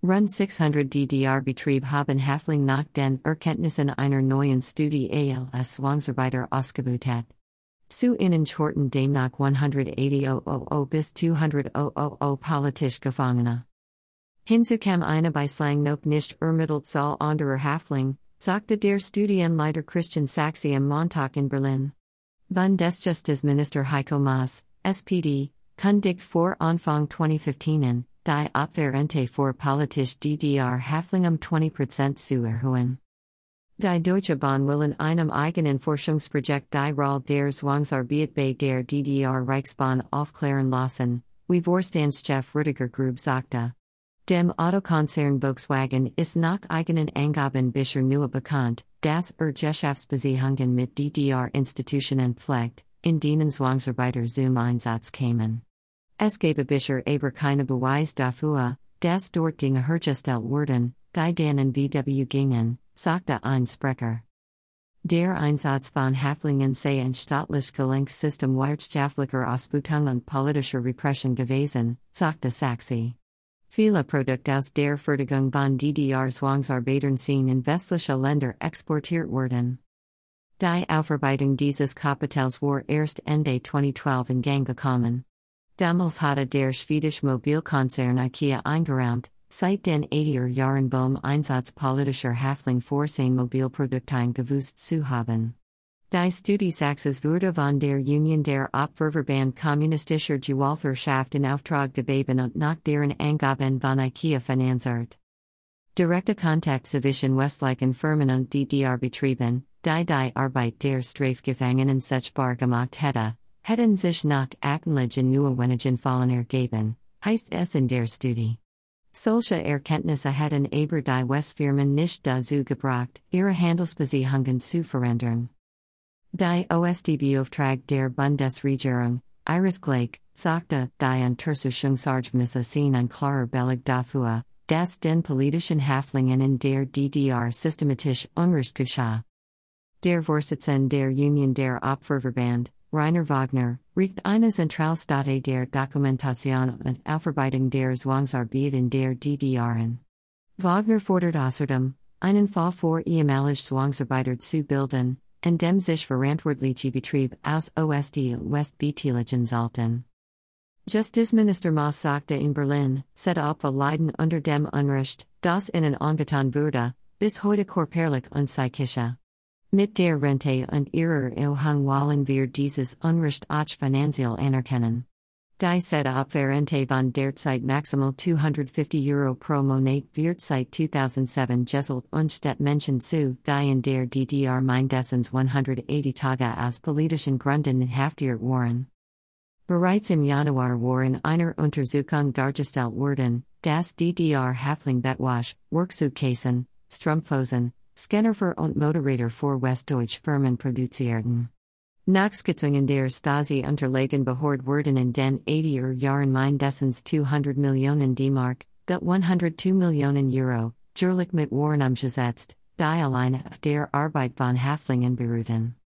Rund 600 DDR Betrieb haben Hafling nach den Erkenntnissen einer neuen Studie als Zwangsarbeiter ausgebucht. Zu innen Horten demnach 180.000 bis 200.000 politisch Gefangene. Hinzukam eine Beislang noch nicht ermittelt soll anderer Hafling, sagte der Studienleiter Christian Sachse am Montag in Berlin. Bundesjustizminister Heiko Maas, SPD, kundigt vor Anfang 2015 in, die Abwehrente vor politisch DDR Haflingum 20% zu erhöhen. Die Deutsche Bahn will in einem eigenen Forschungsprojekt die Rolle der Zwangsarbeit bei der DDR Reichsbahn aufklären lassen, wie Vorstandschef Rüdiger Grube sagte. Dem Autokonzern Volkswagen ist nach eigenen Angaben bisher nur bekannt, dass er Geschäftsbeziehungen mit DDR-Institutionen pflegt, in denen Zwangsarbeiter zum Einsatz kämen. Es gebe bisher aber keine Beweis dafür, dass dort Dinge hergestellt wurden, die dann VW gingen, sagte ein Sprecher. Der Einsatz von Haflingen sei ein staatlich gelenktes System wirtschaftlicher Ausbeutung und politischer Repression gewesen, sagte Sachse. Viele Produkte aus der Fertigung von DDR Zwangsarbeitern sind in westliche Länder exportiert worden. Die Aufarbeitung dieses Kapitals war erst Ende 2012 in Gang gekommen. Damals hatte der Schwedische Mobilkonzern IKEA eingeräumt, seit den 80er Jahren Bohm Einsatz politischer Hafling vor sein Mobilproduktein gewusst zu haben. Die Studie Sachses wurde von der Union der Opferverband kommunistischer Gewaltherrschaft in Auftrag gegeben und nach deren Angaben von IKEA finanziert. Direkte Kontakt zwischen westlichen Firmen und DDR-Betrieben, die die Arbeit der Strafgefangenen setzbar gemacht hätte, hätten sich nach Aktenlegen Neuewenigen fallen ergeben, heißt es in der Studie. Solche Erkenntnisse hätten aber die Westfirmen nicht dazu gebracht, ihre Handelsbeziehungen zu verändern. Die OSDB-Auftrag der Bundesregierung, Iris Gleicke, sagte, die Untersuchungsargmisse sind ein klarer Beleg dafür, dass den politischen Haflingen in der DDR systematisch Unrecht geschah. Der Vorsitzende der Union der Opferverband, Rainer Wagner, regt eine Zentralstate der Dokumentation und Aufarbeitung der Zwangsarbeit in der DDR in. Wagner fordert außerdem, einen Fall vor ehemalig Zwangsarbeiter zu bilden, en dem sich verantwortliche Betrieb aus OSD West beteiligen sollten. Justizminister Maas sagte in Berlin, set Opfer leiden unter dem Unrecht, das ihnen angetan wurde, bis heute körperlich und psychische. Mit der Rente und ihrer Erhang wollen wir dieses Unrecht auch finanziell anerkennen. Die Abwehrente von derzeit maximal 250 Euro pro Monat wird seit 2007 geselt und det Menschen zu, die in der DDR mindestens 180 Tage aus politischen Gründen inhaftiert waren. Bereits im Januar war in einer Untersuchung dargestellt worden, das DDR Hafling Betwasch, Worksuchkäsen, Strumpfhosen, Scanner und Moderator für Westdeutsche Firmen produzierten. Nachskitzungen der Stasi unterlegen behord wurden in den 80er Jahren mindestens 200 Millionen D-Mark, gut 102 Millionen Euro, jährlich mit Waren umgesetzt, die alleine auf der Arbeit von Haflingen beruhten.